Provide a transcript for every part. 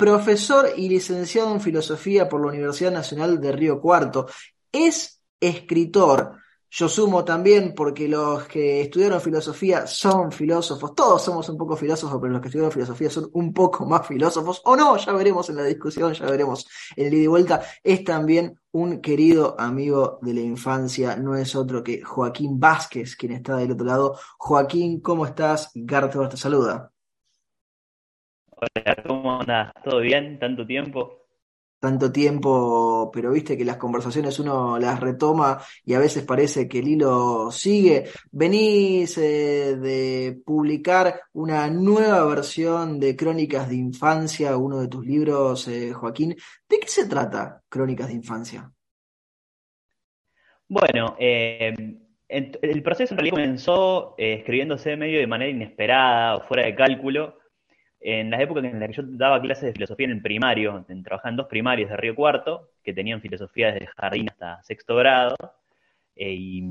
profesor y licenciado en filosofía por la Universidad Nacional de Río Cuarto. Es escritor. Yo sumo también porque los que estudiaron filosofía son filósofos. Todos somos un poco filósofos, pero los que estudiaron filosofía son un poco más filósofos. O no, ya veremos en la discusión, ya veremos en el ida y vuelta. Es también un querido amigo de la infancia. No es otro que Joaquín Vázquez, quien está del otro llado. Joaquín, ¿cómo estás? Garto te saluda. Hola, ¿cómo andas? ¿Todo bien? ¿Tanto tiempo? Tanto tiempo, pero viste que las conversaciones uno las retoma y a veces parece que el hilo sigue. Venís eh, de publicar una nueva versión de Crónicas de Infancia, uno de tus libros, eh, Joaquín. ¿De qué se trata Crónicas de Infancia? Bueno, eh, el proceso en realidad comenzó escribiéndose medio de manera inesperada o fuera de cálculo en las épocas en las que yo daba clases de filosofía en el primario, trabajaba en dos primarios de Río Cuarto, que tenían filosofía desde jardín hasta sexto grado, eh, y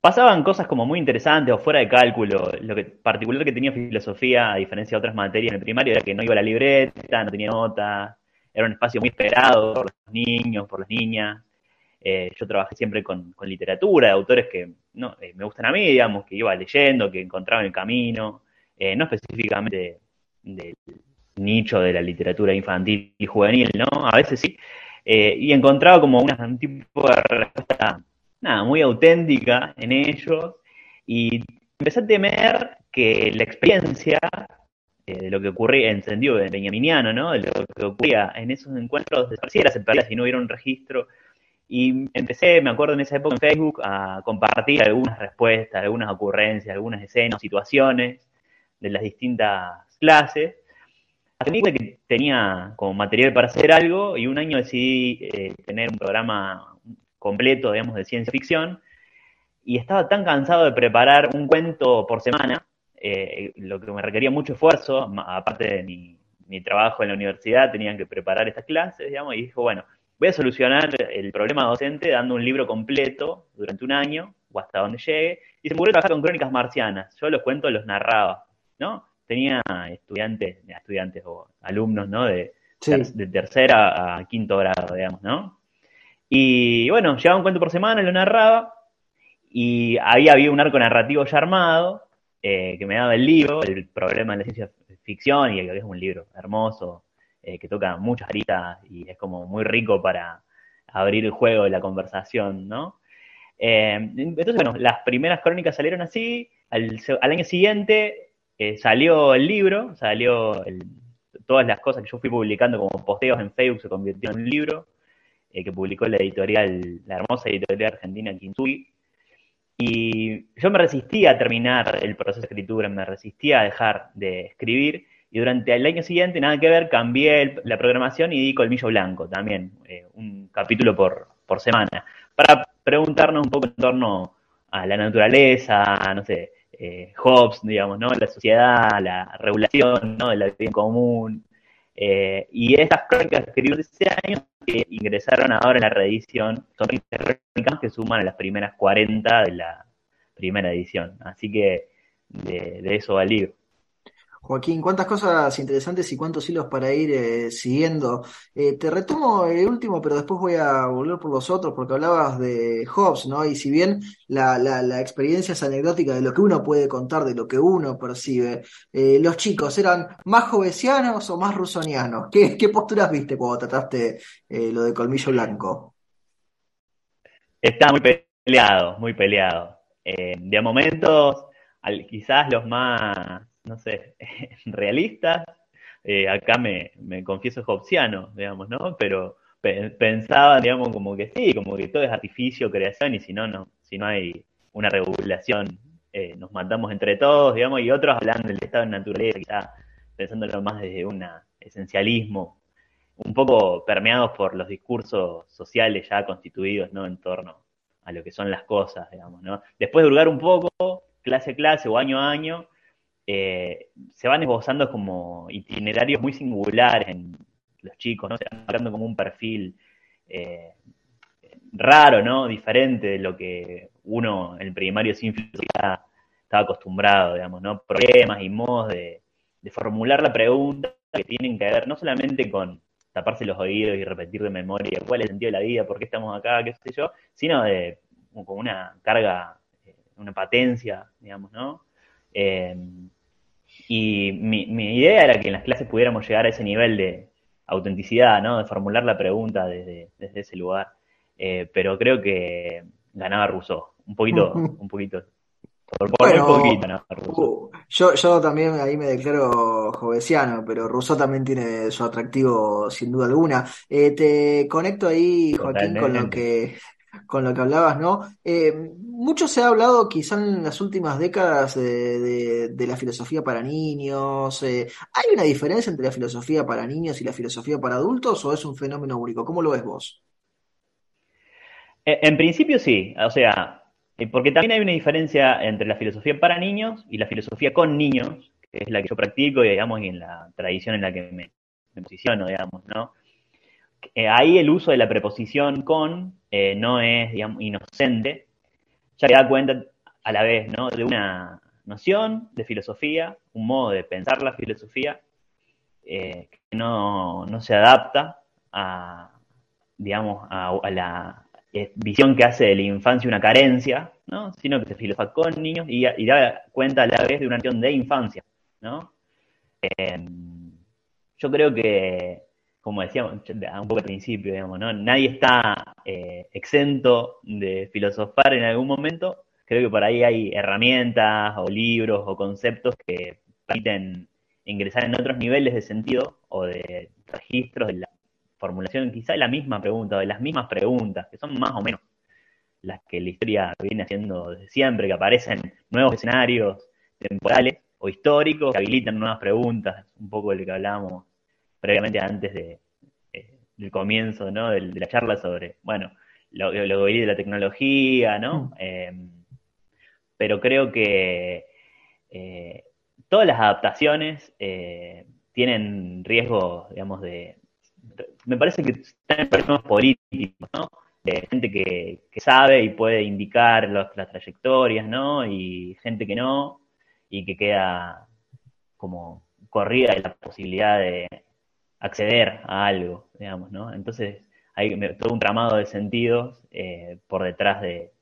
pasaban cosas como muy interesantes o fuera de cálculo. Lo que particular que tenía filosofía, a diferencia de otras materias en el primario, era que no iba a la libreta, no tenía notas, era un espacio muy esperado por los niños, por las niñas. Eh, yo trabajé siempre con, literatura, de autores que no, eh, me gustan a mí, digamos, que iba leyendo, que encontraba en el camino, no específicamente del nicho de la literatura infantil y juvenil, ¿no? A veces sí. Eh, y encontraba como una, un tipo de respuesta, nada, muy auténtica en ellos. Y empecé a temer que la experiencia eh, de lo que ocurría en sentido de benjaminiano, ¿no? De lo que ocurría en esos encuentros desapareciera, se perdía si no hubiera un registro. Y empecé, me acuerdo en esa época en Facebook, a compartir algunas respuestas, algunas ocurrencias, algunas escenas, situaciones de las distintas clases, hasta que tenía como material para hacer algo y un año decidí eh, tener un programa completo, digamos, de ciencia ficción y estaba tan cansado de preparar un cuento por semana, eh, lo que me requería mucho esfuerzo, aparte de mi, trabajo en la universidad, tenían que preparar estas clases, digamos, y dijo, bueno, voy a solucionar el problema docente dando un libro completo durante un año o hasta donde llegue, y se me ocurrió trabajar con crónicas marcianas, yo los cuentos los narraba, ¿no? Tenía estudiantes, estudiantes o alumnos, ¿no? De, de tercera a quinto grado, digamos, ¿no? Y bueno, llevaba un cuento por semana, lo narraba, y ahí había un arco narrativo ya armado, eh, que me daba el libro, el problema de la ciencia ficción, y que es un libro hermoso, eh, que toca muchas aristas y es como muy rico para abrir el juego de la conversación, ¿no? Eh, entonces, bueno, las primeras crónicas salieron así, al, al año siguiente eh, salió el libro, salió todas las cosas que yo fui publicando como posteos en Facebook se convirtió en un libro eh, que publicó la editorial, la hermosa editorial argentina Kintsugi. Y yo me resistía a terminar el proceso de escritura, me resistía a dejar de escribir. Y durante el año siguiente, nada que ver, cambié la programación y di Colmillo Blanco también, eh, un capítulo por, por semana, para preguntarnos un poco en torno a la naturaleza, no sé, eh, Hobbes, digamos, ¿no? La sociedad, la regulación, ¿no? La vida común. Eh, y estas crónicas que escribí ese año que ingresaron ahora en la reedición, son crónicas que suman a las primeras 40 de la primera edición. Así que de, de eso va el libro. Joaquín, cuántas cosas interesantes y cuántos hilos para ir eh, siguiendo. Eh, te retomo el último, pero después voy a volver por los otros, porque hablabas de Hobbes, ¿no? Y si bien la, experiencia es anecdótica de lo que uno puede contar, de lo que uno percibe, eh, los chicos eran más jovesianos o más rusonianos. ¿Qué, qué posturas viste cuando trataste lo de Colmillo Blanco? Está muy peleado, muy peleado. de momentos, quizás los más no sé, realistas. Eh, acá me, me confieso hobbesiano, digamos, ¿no? Pero pensaba, digamos, como que sí, como que todo es artificio, creación, y si no, no, si no hay una regulación, eh, nos matamos entre todos, digamos, y otros hablan del estado de naturaleza, quizá pensándolo más desde un esencialismo. un poco permeados por los discursos sociales ya constituidos, ¿no? En torno a lo que son las cosas, digamos, ¿no? Después de hurgar un poco, clase a clase o año a año, eh, se van esbozando como itinerarios muy singulares en los chicos, ¿no? Se van marcando como un perfil eh, raro, ¿no? Diferente de lo que uno en el primario sin filosofía estaba acostumbrado, digamos, ¿no? Problemas y modos de, formular la pregunta que tienen que ver no solamente con taparse los oídos y repetir de memoria cuál es el sentido de la vida, por qué estamos acá, qué sé yo, sino de con una carga, eh, una patencia, digamos, ¿no? Y mi, mi, idea era que en las clases pudiéramos llegar a ese nivel de autenticidad, ¿no? De formular la pregunta desde, desde ese lugar. Eh, pero creo que ganaba Rousseau, un poquito, un poquito. Por, un poquito, ¿no? Uh, yo, yo también ahí me declaro jovesiano, pero Rousseau también tiene su atractivo sin duda alguna. Eh, te conecto ahí, Joaquín, con lo que con lo que hablabas, ¿no? Eh, mucho se ha hablado quizá en las últimas décadas de, la filosofía para niños. ¿Hay una diferencia entre la filosofía para niños y la filosofía para adultos o es un fenómeno único? ¿Cómo lo ves vos? Eh, en principio sí, o sea, eh, porque también hay una diferencia entre la filosofía para niños y la filosofía con niños, que es la que yo practico, digamos, y en la tradición en la que me, posiciono, digamos, ¿no? Eh, ahí el uso de la preposición con no es, inocente, ya que da cuenta a la vez, ¿no? De una noción de filosofía, un modo de pensar la filosofía que no, no, se adapta a, digamos, a la, visión que hace de la infancia una carencia, ¿no? sino que se filosofa con niños y, da cuenta a la vez de una noción de infancia. ¿no? Yo creo que, como decíamos un poco al principio, digamos, ¿no? nadie está eh, exento de filosofar en algún momento. Creo que por ahí hay herramientas o libros o conceptos que permiten ingresar en otros niveles de sentido o de registros de la formulación quizá de la misma pregunta, o de las mismas preguntas, que son más o menos las que la historia viene haciendo desde siempre, que aparecen nuevos escenarios temporales o históricos que habilitan nuevas preguntas, un poco de lo que hablábamos previamente antes de, eh, del comienzo ¿no? de, la charla sobre, bueno, lo, lo de la tecnología, ¿no? Mm. Eh, pero creo que eh, todas las adaptaciones tienen riesgo, digamos, de, me parece que están en problemas políticos, ¿no? De gente que, sabe y puede indicar las trayectorias, ¿no? Y gente que no, y que queda como corrida de la posibilidad de acceder a algo, digamos, ¿no? Entonces hay todo un tramado de sentidos eh, por detrás de,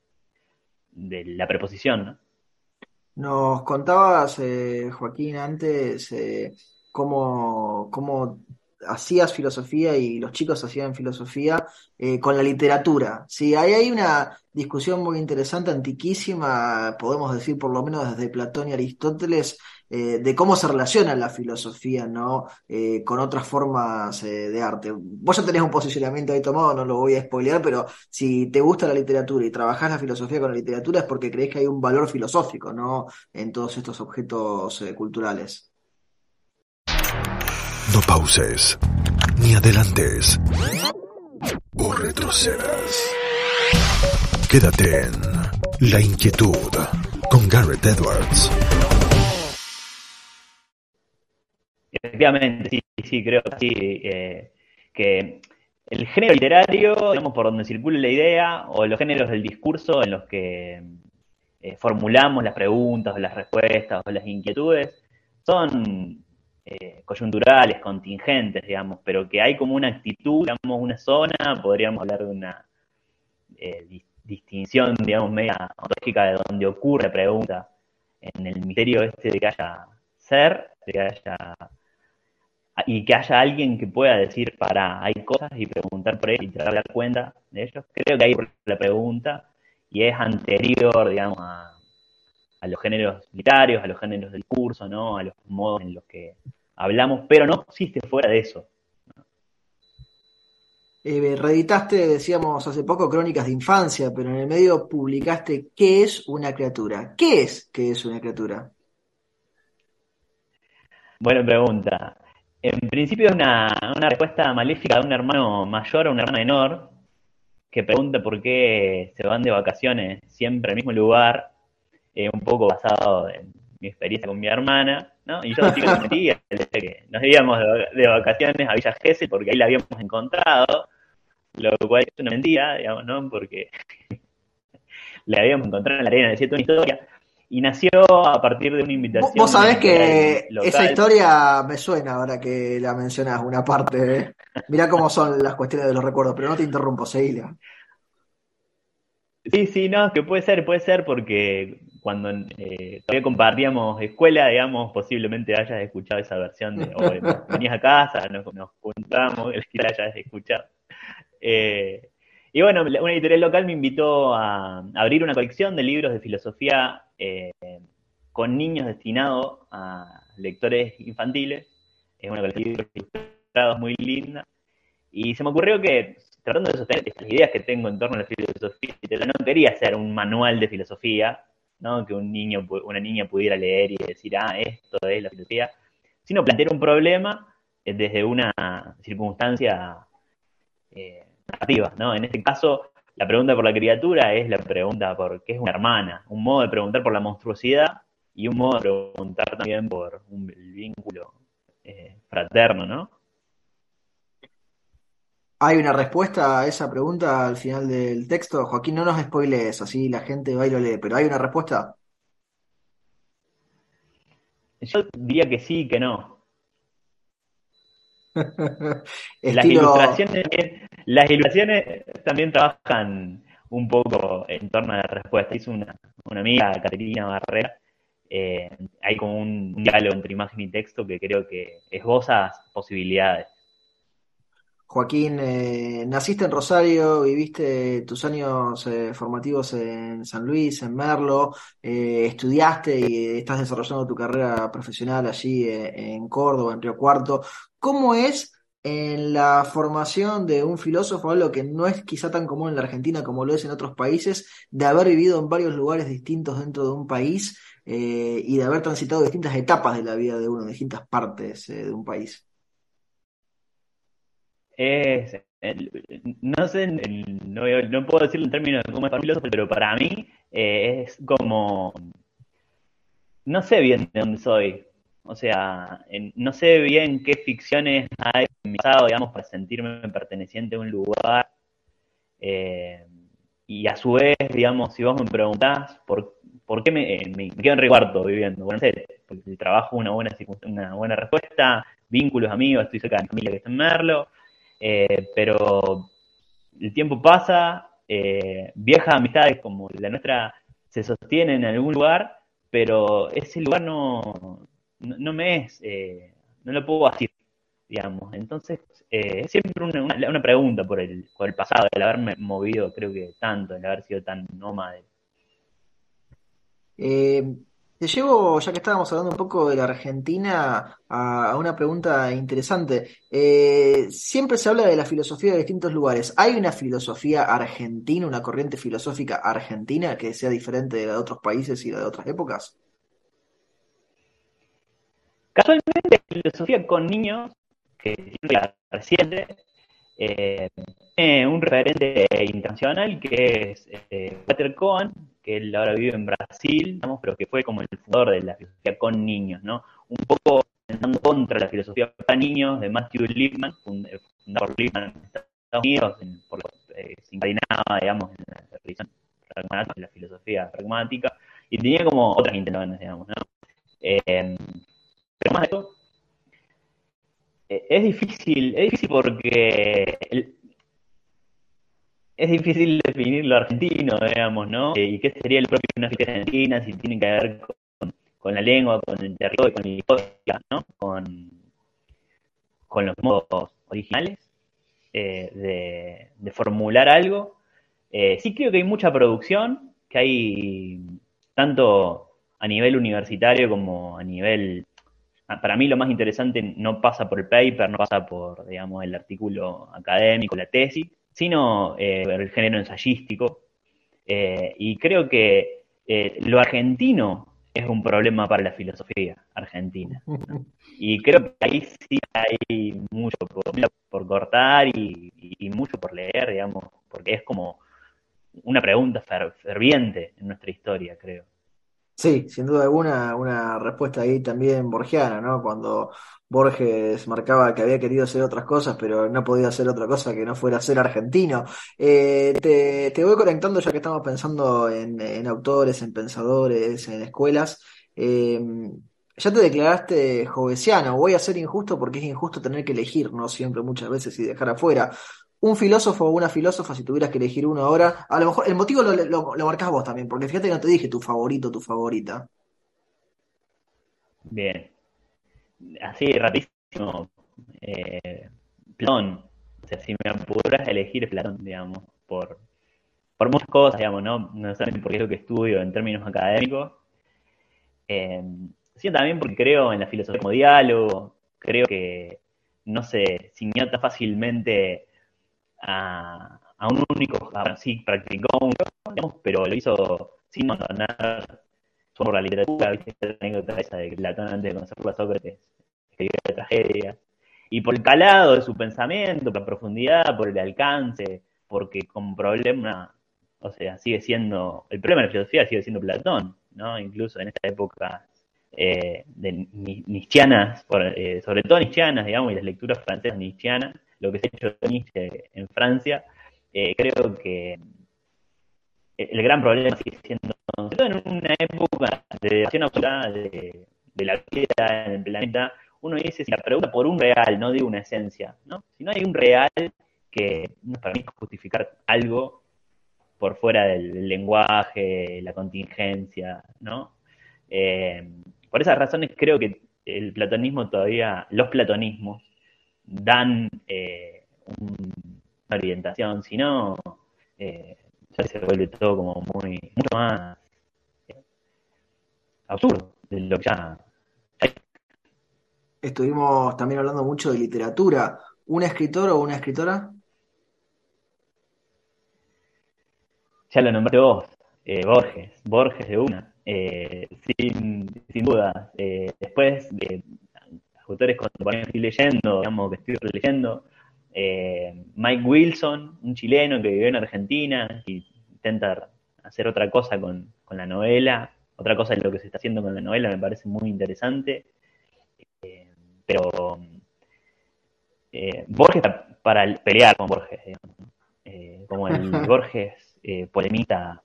la preposición, ¿no? Nos contabas, eh, Joaquín, antes eh, cómo, cómo hacías filosofía y los chicos hacían filosofía con la literatura. Sí, hay una discusión muy interesante, antiquísima, podemos decir por lo menos desde Platón y Aristóteles, eh, de cómo se relaciona la filosofía ¿no? Eh, con otras formas de arte. Vos ya tenés un posicionamiento ahí tomado, no lo voy a spoilear, pero si te gusta la literatura y trabajás la filosofía con la literatura es porque crees que hay un valor filosófico ¿no? en todos estos objetos culturales. No pauses, ni adelantes, o retrocedas. Quédate en La Inquietud con Garrett Edwards. Efectivamente, sí, sí, creo que sí, eh, que el género literario, digamos, por donde circula la idea, o los géneros del discurso en los que eh, formulamos las preguntas, o las respuestas, o las inquietudes, son eh, coyunturales, contingentes, digamos, pero que hay como una actitud, digamos, una zona, podríamos hablar de una distinción, digamos, media ontológica de donde ocurre pregunta en el misterio este de que haya ser, que haya y que haya alguien que pueda decir para hay cosas y preguntar por ello y tratar de dar cuenta de ellos. Creo que hay la pregunta y es anterior, digamos, a, a los géneros literarios, a los géneros del curso, ¿no? A los modos en los que hablamos, pero no existe fuera de eso. Eh, reeditaste, decíamos hace poco, Crónicas de Infancia, pero en el medio publicaste ¿Qué es una criatura? ¿Qué es qué es una criatura? Buena pregunta. En principio es una, una respuesta maléfica de un hermano mayor a un hermano menor que pregunta por qué se van de vacaciones siempre al mismo lugar, eh, un poco basado en mi experiencia con mi hermana, ¿no? Y yo sí que metí, que nos íbamos de, vacaciones a Villa Gesell porque ahí la habíamos encontrado, lo cual es una mentira, digamos, ¿no? Porque la habíamos encontrado en la arena, decía una historia, y nació a partir de una invitación. Vos sabés que esa historia me suena ahora que la mencionás, una parte. ¿eh? Mirá cómo son las cuestiones de los recuerdos, pero no te interrumpo, seguila. Sí, sí, no, que puede ser, puede ser porque cuando eh, todavía compartíamos escuela, digamos, posiblemente hayas escuchado esa versión de, o venías a casa, nos, nos juntamos, que hayas escuchado. Eh, y bueno, una editorial local me invitó a abrir una colección de libros de filosofía eh, con niños destinados a lectores infantiles. Es una colección de libros ilustrados muy linda. Y se me ocurrió que, tratando de sostener estas ideas que tengo en torno a la filosofía, no quería hacer un manual de filosofía, ¿no? que un niño, una niña pudiera leer y decir, ah, esto es la filosofía, sino plantear un problema eh, desde una circunstancia eh, narrativa, ¿no? En este caso, la pregunta por la criatura es la pregunta por qué es una hermana, un modo de preguntar por la monstruosidad y un modo de preguntar también por un vínculo eh, fraterno, ¿no? ¿Hay una respuesta a esa pregunta al final del texto? Joaquín, no nos spoilees, así la gente va y lo lee, pero ¿hay una respuesta? Yo diría que sí, que no. las, ilustraciones, las ilustraciones también trabajan un poco en torno a la respuesta. Hizo una, una amiga, Caterina Barrera, eh, hay como un, diálogo entre imagen y texto que creo que esboza posibilidades. Joaquín, eh, naciste en Rosario, viviste tus años eh, formativos en San Luis, en Merlo, estudiaste y estás desarrollando tu carrera profesional allí en Córdoba, en Río Cuarto. ¿Cómo es en la formación de un filósofo, algo que no es quizá tan común en la Argentina como lo es en otros países, de haber vivido en varios lugares distintos dentro de un país eh, y de haber transitado distintas etapas de la vida de uno, distintas partes eh, de un país? no sé, no, puedo decirlo en términos de cómo es filósofo, pero para mí eh, es como, no sé bien de dónde soy, o sea, no sé bien qué ficciones hay en mi pasado, digamos, para sentirme perteneciente a un lugar. Eh, y a su vez, digamos, si vos me preguntás por, por qué me, eh, me, quedo en Recuarto viviendo, bueno, sé, porque el trabajo una buena, una buena respuesta, vínculos, amigos, estoy cerca de mi familia que está en Merlo, eh, pero el tiempo pasa, viejas amistades como la nuestra se sostienen en algún lugar, pero ese lugar no, no, me es, eh, no lo puedo decir, digamos. Entonces, eh, es siempre una, una, pregunta por el, por el pasado, el haberme movido, creo que tanto, el haber sido tan nómade. Eh, te llevo, ya que estábamos hablando un poco de la Argentina, a, una pregunta interesante. siempre se habla de la filosofía de distintos lugares. ¿Hay una filosofía argentina, una corriente filosófica argentina que sea diferente de la de otros países y la de otras épocas? Casualmente, filosofía con niños, que es reciente, eh, tiene un referente internacional que es eh, Walter Cohen, que él ahora vive en Brasil, pero que fue como el fundador de la filosofía con niños, ¿no? Un poco intentando contra la filosofía para niños de Matthew Lipman, eh, fundado por Lipman en Estados Unidos, por lo que se inclinaba, digamos, en la religión pragmática, en la filosofía pragmática, y tenía como otras intenciones, digamos, ¿no? Eh, más de eh, es difícil, es difícil porque es difícil definir lo argentino, digamos, ¿no? Eh, y qué sería el propio una fiesta argentina, si tiene que ver con, la lengua, con el territorio, con la historia, ¿no? Con, los modos originales eh, de, formular algo. sí creo que hay mucha producción, que hay tanto a nivel universitario como a nivel para mí lo más interesante no pasa por el paper, no pasa por, digamos, el artículo académico, la tesis, sino eh, el género ensayístico. Eh, y creo que eh, lo argentino es un problema para la filosofía argentina. Y creo que ahí sí hay mucho por, cortar y, mucho por leer, digamos, porque es como una pregunta ferviente en nuestra historia, creo. Sí, sin duda alguna, una respuesta ahí también borgiana, ¿no? Cuando Borges marcaba que había querido hacer otras cosas, pero no podía hacer otra cosa que no fuera ser argentino. Eh, te, voy conectando ya que estamos pensando en, autores, en pensadores, en escuelas. Eh, ya te declaraste jovesiano, voy a ser injusto porque es injusto tener que elegir, no siempre, muchas veces, y dejar afuera un filósofo o una filósofa, si tuvieras que elegir uno ahora, a lo mejor el motivo lo, lo, marcas vos también, porque fíjate que no te dije tu favorito, tu favorita. Bien. Así, rapidísimo. Eh, Platón. O sea, si me apuras elegir Platón, digamos, por, por muchas cosas, digamos, ¿no? No solamente porque es lo que estudio en términos académicos, eh, sino también porque creo en la filosofía como diálogo, creo que no se tan fácilmente a, un único, sí, practicó un pero lo hizo sin abandonar por la literatura, viste la anécdota esa de Platón antes de conocer a Sócrates, escribió la tragedia, y por el calado de su pensamiento, por la profundidad, por el alcance, porque como problema, o sea, sigue siendo, el problema de la filosofía sigue siendo Platón, ¿no? Incluso en esta época eh, de nietzscheanas, eh, sobre todo nietzscheanas, digamos, y las lecturas francesas nietzscheanas, lo que se ha hecho Nietzsche en Francia, eh, creo que el gran problema sigue siendo, en una época de acción absoluta de, la vida en el planeta, uno dice, si la pregunta por un real, no digo una esencia, ¿no? Si no hay un real que nos permite justificar algo por fuera del, lenguaje, la contingencia, ¿no? Eh, por esas razones creo que el platonismo todavía, los platonismos, dan eh, una orientación, si no, eh, ya se vuelve todo como muy, mucho más eh, absurdo de lo que ya Estuvimos también hablando mucho de literatura. ¿Un escritor o una escritora? Ya lo nombré vos, Borges, Borges de una, sin, sin duda. después, de autores contemporáneos que estoy leyendo, digamos, que estoy leyendo. Eh, Mike Wilson, un chileno que vive en Argentina y intenta hacer otra cosa con, la novela, otra cosa de lo que se está haciendo con la novela me parece muy interesante. Eh, pero eh, Borges para pelear con Borges, como el Borges polemita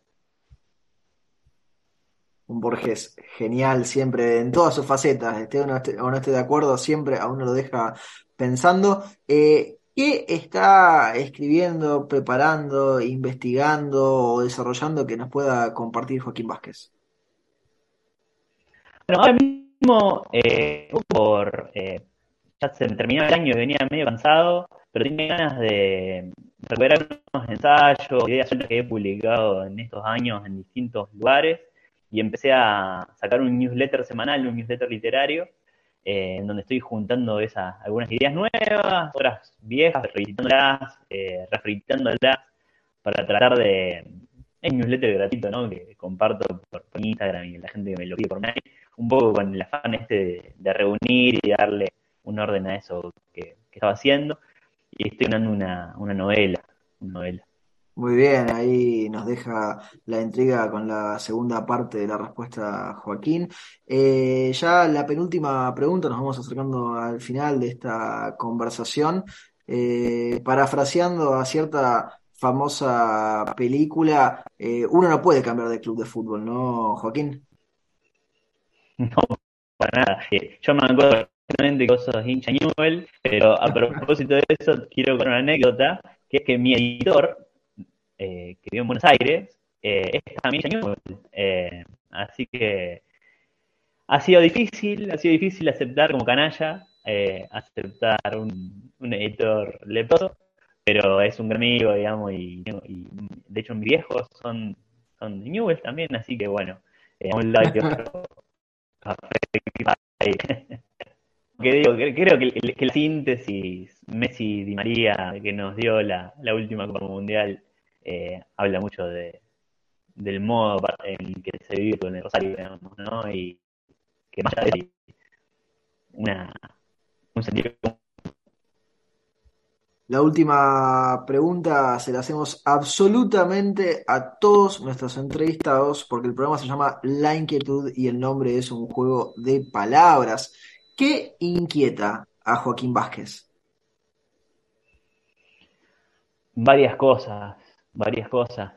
un Borges genial siempre en todas sus facetas, esté o no esté, de acuerdo, siempre a uno lo deja pensando. Eh, ¿Qué está escribiendo, preparando, investigando o desarrollando que nos pueda compartir Joaquín Vázquez? Bueno, ahora mismo, eh, por eh, ya se terminó el año y venía medio cansado, pero tenía ganas de recuperar unos ensayos, ideas que he publicado en estos años en distintos lugares y empecé a sacar un newsletter semanal, un newsletter literario, eh, en donde estoy juntando esas, algunas ideas nuevas, otras viejas, revisitándolas, eh, refritándolas, para tratar de... Es newsletter gratuito, ¿no? Que comparto por, Instagram y la gente que me lo pide por mail, un poco con el afán este de, reunir y darle un orden a eso que, estaba haciendo. Y estoy dando una, una novela, una novela. Muy bien, ahí nos deja la intriga con la segunda parte de la respuesta Joaquín. Eh, ya la penúltima pregunta, nos vamos acercando al final de esta conversación. Eh, parafraseando a cierta famosa película, eh, uno no puede cambiar de club de fútbol, ¿no, Joaquín? No, para nada. Yo me acuerdo vos sos hincha Newell, pero a propósito de eso quiero contar una anécdota, que es que mi editor eh, que vive en Buenos Aires, eh, es también eh, así que ha sido difícil, ha sido difícil aceptar como canalla, aceptar un, editor leproso, pero es un gran amigo, digamos, y, de hecho mis viejos son, son de Newell también, así que bueno, un like que digo, creo que, la síntesis Messi Di María que nos dio la, la última Copa Mundial eh, habla mucho de, del modo en que se vive con el Rosario, digamos, ¿no? Y que más allá de una, un sentido la última pregunta se la hacemos absolutamente a todos nuestros entrevistados porque el programa se llama La Inquietud y el nombre es un juego de palabras. ¿Qué inquieta a Joaquín Vázquez? Varias cosas, varias cosas.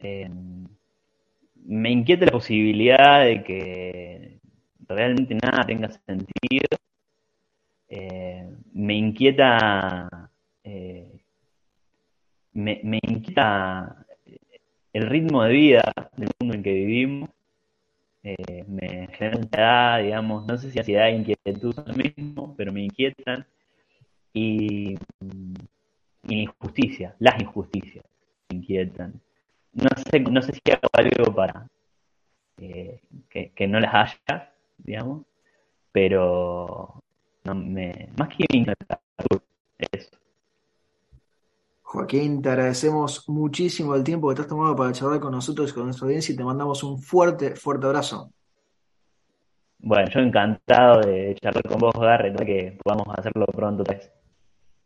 Eh, me inquieta la posibilidad de que realmente nada tenga sentido. Eh, me inquieta eh, me, me, inquieta el ritmo de vida del mundo en que vivimos. Me genera ansiedad, digamos, no sé si ansiedad e inquietud son lo mismo, pero me inquietan. Y, injusticia, las injusticias inquietan. No sé, no sé si hago algo para eh, que, no las haya, digamos, pero no me, más que eso. Joaquín, te agradecemos muchísimo el tiempo que te has tomado para charlar con nosotros y con nuestra audiencia y te mandamos un fuerte, fuerte abrazo. Bueno, yo encantado de charlar con vos, Garrett, que podamos hacerlo pronto.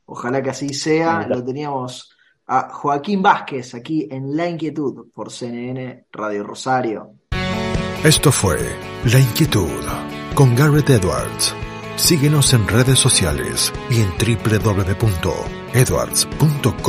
Ojalá que así sea. Lo teníamos a Joaquín Vázquez aquí en La Inquietud por CNN Radio Rosario. Esto fue La Inquietud con Garrett Edwards. Síguenos en redes sociales y en www edwards.com.ar